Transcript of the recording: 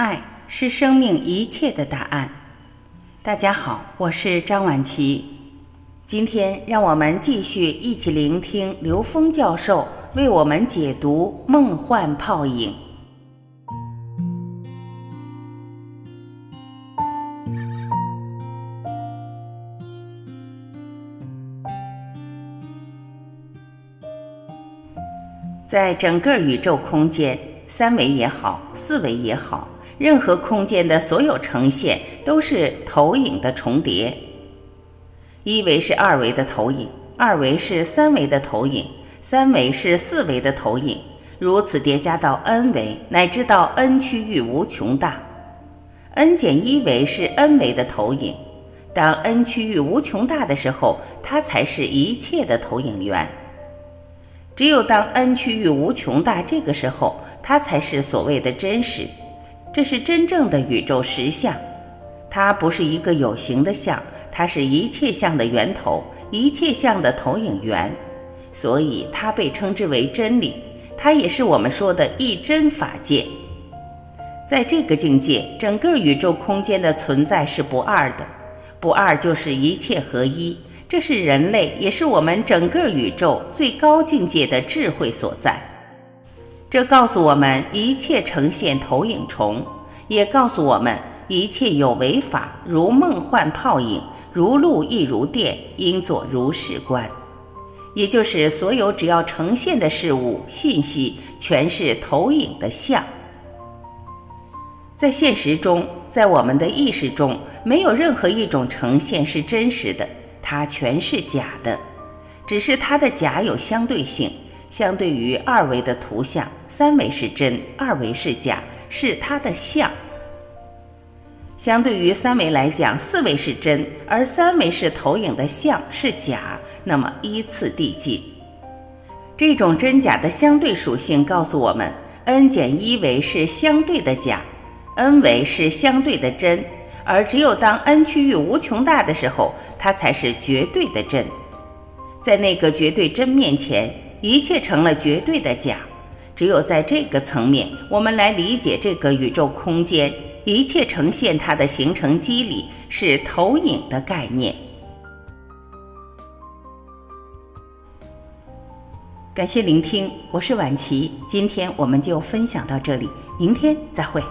爱是生命一切的答案。大家好，我是张晚琪。今天让我们继续一起聆听刘峰教授为我们解读《梦幻泡影》。在整个宇宙空间，三维也好，四维也好，任何空间的所有呈现都是投影的重叠。一维是二维的投影，二维是三维的投影，三维是四维的投影，如此叠加到 n 维，乃至到 n 区域无穷大。n 减一维是 n 维的投影，当 n 区域无穷大的时候，它才是一切的投影源。只有当 n 区域无穷大，这个时候它才是所谓的真实，这是真正的宇宙实相。它不是一个有形的相，它是一切相的源头，一切相的投影源，所以它被称之为真理。它也是我们说的一真法界。在这个境界，整个宇宙空间的存在是不二的，不二就是一切合一。这是人类，也是我们整个宇宙最高境界的智慧所在。这告诉我们，一切呈现投影重，也告诉我们，一切有为法如梦幻泡影，如露亦如电，应作如是观。也就是所有只要呈现的事物、信息，全是投影的像。在现实中，在我们的意识中，没有任何一种呈现是真实的。它全是假的，只是它的假有相对性，相对于二维的图像，三维是真，二维是假，是它的像。相对于三维来讲，四维是真，而三维是投影的像是假，那么依次递进。这种真假的相对属性告诉我们，n 减一维是相对的假，n 维是相对的真。而只有当 n 区域无穷大的时候，它才是绝对的真。在那个绝对真面前，一切成了绝对的假。只有在这个层面，我们来理解这个宇宙空间，一切呈现它的形成机理是投影的概念。感谢聆听，我是婉琪，今天我们就分享到这里，明天再会。